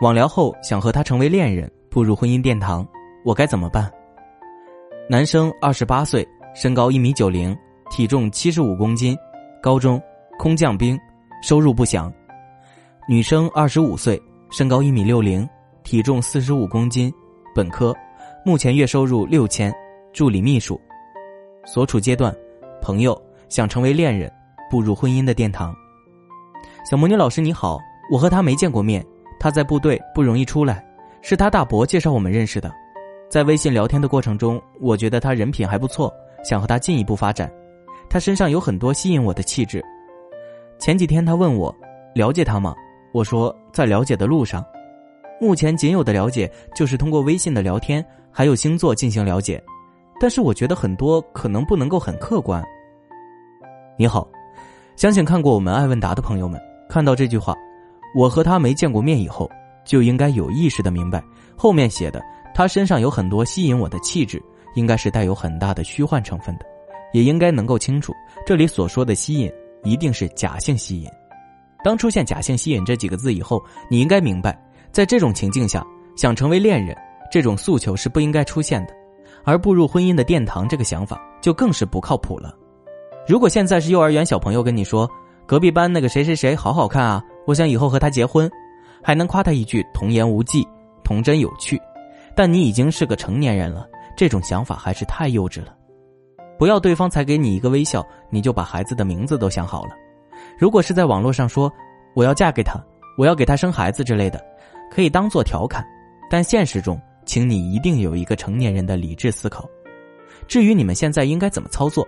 网聊后想和他成为恋人，步入婚姻殿堂，我该怎么办？男生二十八岁，身高一米九零，体重七十五公斤，高中，空降兵，收入不详。女生二十五岁，身高一米六零，体重四十五公斤，本科，目前月收入六千，助理秘书。所处阶段，朋友，想成为恋人，步入婚姻的殿堂。小魔女老师你好，我和他没见过面，他在部队不容易出来，是他大伯介绍我们认识的。在微信聊天的过程中，我觉得他人品还不错，想和他进一步发展。他身上有很多吸引我的气质。前几天他问我了解他吗？我说在了解的路上。目前仅有的了解就是通过微信的聊天，还有星座进行了解。但是我觉得很多可能不能够很客观。你好，相信看过我们爱问答的朋友们，看到这句话，我和他没见过面以后，就应该有意识的明白后面写的。他身上有很多吸引我的气质，应该是带有很大的虚幻成分的，也应该能够清楚，这里所说的吸引一定是假性吸引。当出现“假性吸引”这几个字以后，你应该明白，在这种情境下，想成为恋人这种诉求是不应该出现的，而步入婚姻的殿堂这个想法就更是不靠谱了。如果现在是幼儿园小朋友跟你说，隔壁班那个谁谁谁好好看啊，我想以后和他结婚，还能夸他一句童言无忌、童真有趣。但你已经是个成年人了，这种想法还是太幼稚了。不要对方才给你一个微笑，你就把孩子的名字都想好了。如果是在网络上说我要嫁给他，我要给他生孩子之类的，可以当做调侃。但现实中，请你一定有一个成年人的理智思考。至于你们现在应该怎么操作，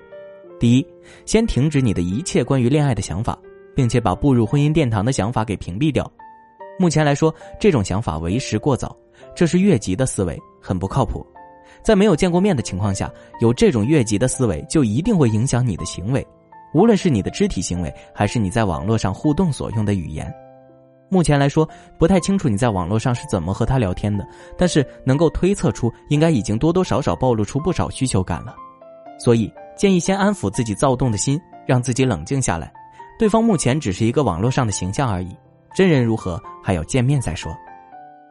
第一，先停止你的一切关于恋爱的想法，并且把步入婚姻殿堂的想法给屏蔽掉。目前来说，这种想法为时过早。这是越级的思维，很不靠谱。在没有见过面的情况下，有这种越级的思维，就一定会影响你的行为，无论是你的肢体行为，还是你在网络上互动所用的语言。目前来说，不太清楚你在网络上是怎么和他聊天的，但是能够推测出，应该已经多多少少暴露出不少需求感了。所以建议先安抚自己躁动的心，让自己冷静下来。对方目前只是一个网络上的形象而已，真人如何还要见面再说。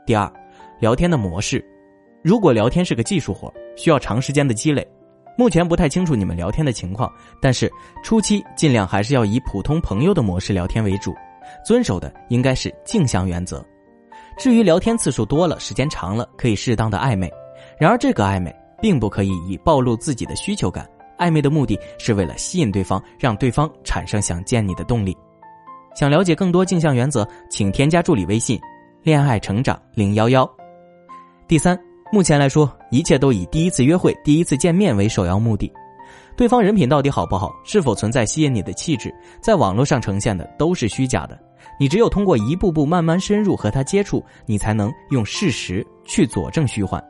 第二。聊天的模式，如果聊天是个技术活，需要长时间的积累，目前不太清楚你们聊天的情况，但是初期尽量还是要以普通朋友的模式聊天为主，遵守的应该是镜像原则。至于聊天次数多了、时间长了，可以适当的暧昧，然而这个暧昧并不可以以暴露自己的需求感，暧昧的目的是为了吸引对方，让对方产生想见你的动力。想了解更多镜像原则，请添加助理微信“恋爱成长零幺幺”。第三，目前来说，一切都以第一次约会、第一次见面为首要目的。对方人品到底好不好，是否存在吸引你的气质，在网络上呈现的都是虚假的。你只有通过一步步慢慢深入和他接触，你才能用事实去佐证虚幻。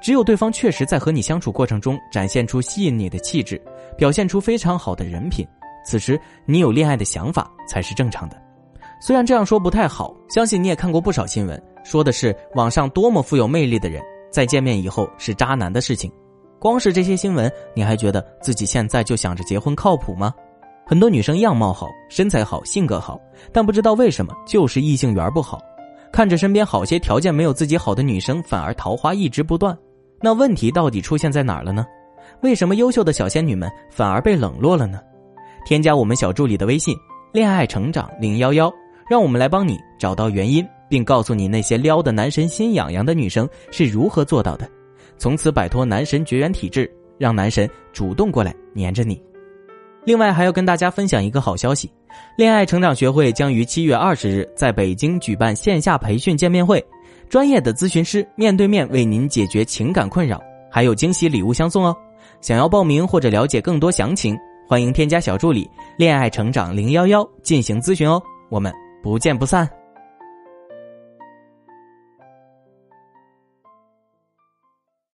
只有对方确实在和你相处过程中展现出吸引你的气质，表现出非常好的人品，此时你有恋爱的想法才是正常的。虽然这样说不太好，相信你也看过不少新闻，说的是网上多么富有魅力的人，在见面以后是渣男的事情。光是这些新闻，你还觉得自己现在就想着结婚靠谱吗？很多女生样貌好、身材好、性格好，但不知道为什么就是异性缘不好，看着身边好些条件没有自己好的女生，反而桃花一直不断。那问题到底出现在哪儿了呢？为什么优秀的小仙女们反而被冷落了呢？添加我们小助理的微信“恋爱成长零幺幺”。让我们来帮你找到原因，并告诉你那些撩的男神心痒痒的女生是如何做到的，从此摆脱男神绝缘体质，让男神主动过来黏着你。另外，还要跟大家分享一个好消息：恋爱成长学会将于七月二十日在北京举办线下培训见面会，专业的咨询师面对面为您解决情感困扰，还有惊喜礼物相送哦。想要报名或者了解更多详情，欢迎添加小助理“恋爱成长零幺幺”进行咨询哦。我们。不见不散。